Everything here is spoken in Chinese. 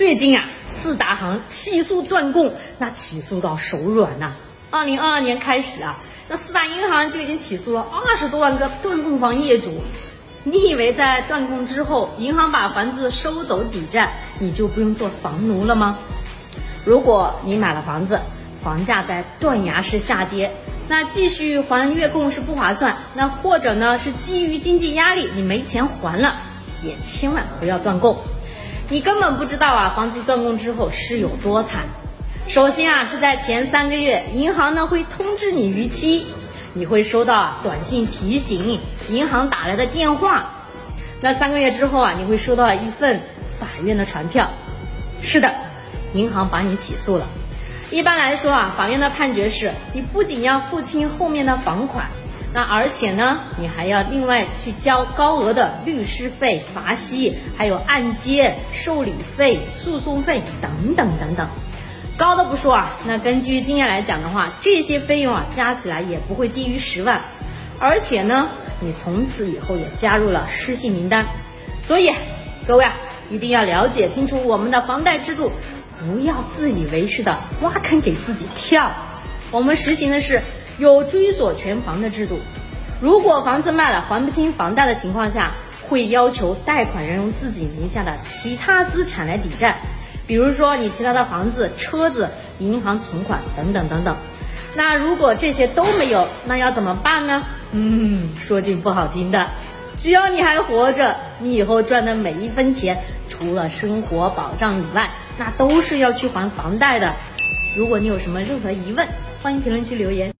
最近啊，四大行起诉断供，那起诉到手软呐。二零二二年开始啊，那四大银行就已经起诉了二十多万个断供房业主。你以为在断供之后，银行把房子收走抵债，你就不用做房奴了吗？如果你买了房子，房价在断崖式下跌，那继续还月供是不划算。那或者呢，是基于经济压力，你没钱还了，也千万不要断供。你根本不知道啊，房子断供之后是有多惨。首先啊，是在前三个月，银行呢会通知你逾期，你会收到短信提醒、银行打来的电话。那三个月之后啊，你会收到一份法院的传票。是的，银行把你起诉了。一般来说啊，法院的判决是你不仅要付清后面的房款。那而且呢，你还要另外去交高额的律师费、罚息，还有按揭、受理费、诉讼费等等等等，高的不说啊，那根据经验来讲的话，这些费用啊加起来也不会低于十万，而且呢，你从此以后也加入了失信名单，所以各位啊，一定要了解清楚我们的房贷制度，不要自以为是的挖坑给自己跳，我们实行的是。有追索全房的制度，如果房子卖了还不清房贷的情况下，会要求贷款人用自己名下的其他资产来抵债，比如说你其他的房子、车子、银行存款等等等等。那如果这些都没有，那要怎么办呢？嗯，说句不好听的，只要你还活着，你以后赚的每一分钱，除了生活保障以外，那都是要去还房贷的。如果你有什么任何疑问，欢迎评论区留言。